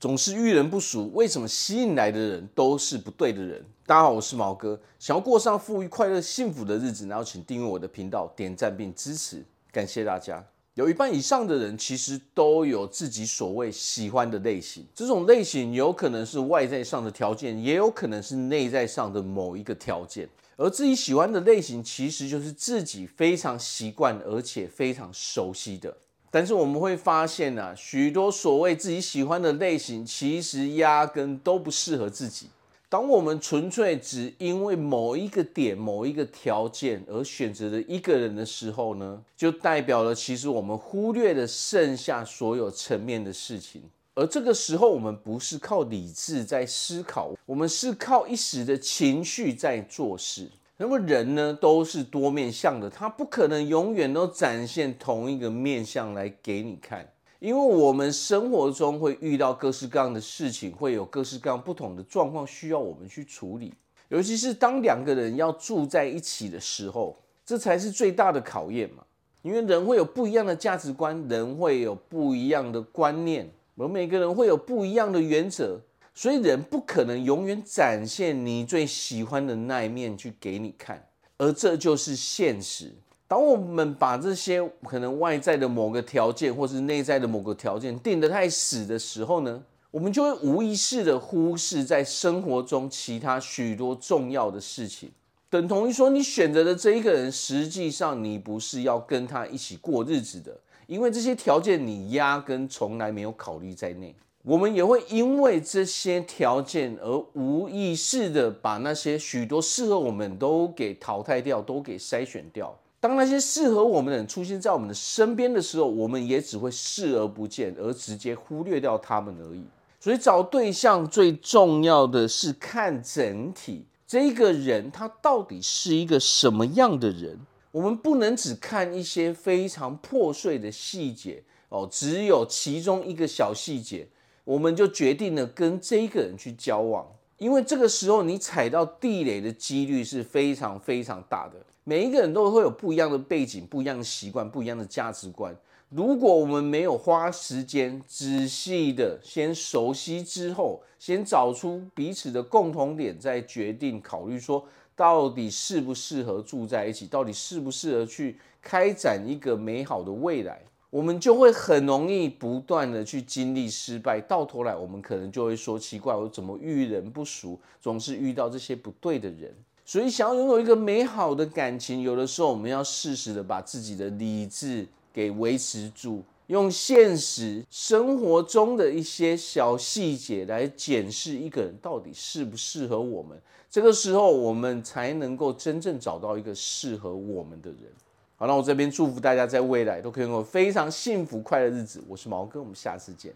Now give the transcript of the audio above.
总是遇人不淑，为什么吸引来的人都是不对的人？大家好，我是毛哥，想要过上富裕、快乐、幸福的日子，然后请订阅我的频道，点赞并支持，感谢大家。有一半以上的人其实都有自己所谓喜欢的类型，这种类型有可能是外在上的条件，也有可能是内在上的某一个条件。而自己喜欢的类型，其实就是自己非常习惯而且非常熟悉的。但是我们会发现啊，许多所谓自己喜欢的类型，其实压根都不适合自己。当我们纯粹只因为某一个点、某一个条件而选择了一个人的时候呢，就代表了其实我们忽略了剩下所有层面的事情。而这个时候，我们不是靠理智在思考，我们是靠一时的情绪在做事。那么人呢，都是多面向的，他不可能永远都展现同一个面向来给你看，因为我们生活中会遇到各式各样的事情，会有各式各样不同的状况需要我们去处理，尤其是当两个人要住在一起的时候，这才是最大的考验嘛，因为人会有不一样的价值观，人会有不一样的观念，而每个人会有不一样的原则。所以人不可能永远展现你最喜欢的那一面去给你看，而这就是现实。当我们把这些可能外在的某个条件，或是内在的某个条件定得太死的时候呢，我们就会无意识地忽视在生活中其他许多重要的事情，等同于说你选择的这一个人，实际上你不是要跟他一起过日子的，因为这些条件你压根从来没有考虑在内。我们也会因为这些条件而无意识的把那些许多适合我们都给淘汰掉，都给筛选掉。当那些适合我们的人出现在我们的身边的时候，我们也只会视而不见，而直接忽略掉他们而已。所以找对象最重要的是看整体，这个人他到底是一个什么样的人。我们不能只看一些非常破碎的细节哦，只有其中一个小细节。我们就决定了跟这个人去交往，因为这个时候你踩到地雷的几率是非常非常大的。每一个人都会有不一样的背景、不一样的习惯、不一样的价值观。如果我们没有花时间仔细的先熟悉之后，先找出彼此的共同点，再决定考虑说到底适不适合住在一起，到底适不适合去开展一个美好的未来。我们就会很容易不断的去经历失败，到头来我们可能就会说奇怪，我怎么遇人不淑，总是遇到这些不对的人。所以想要拥有一个美好的感情，有的时候我们要适时的把自己的理智给维持住，用现实生活中的一些小细节来检视一个人到底适不适合我们。这个时候，我们才能够真正找到一个适合我们的人。好，那我这边祝福大家在未来都可以有非常幸福快乐的日子。我是毛哥，我们下次见。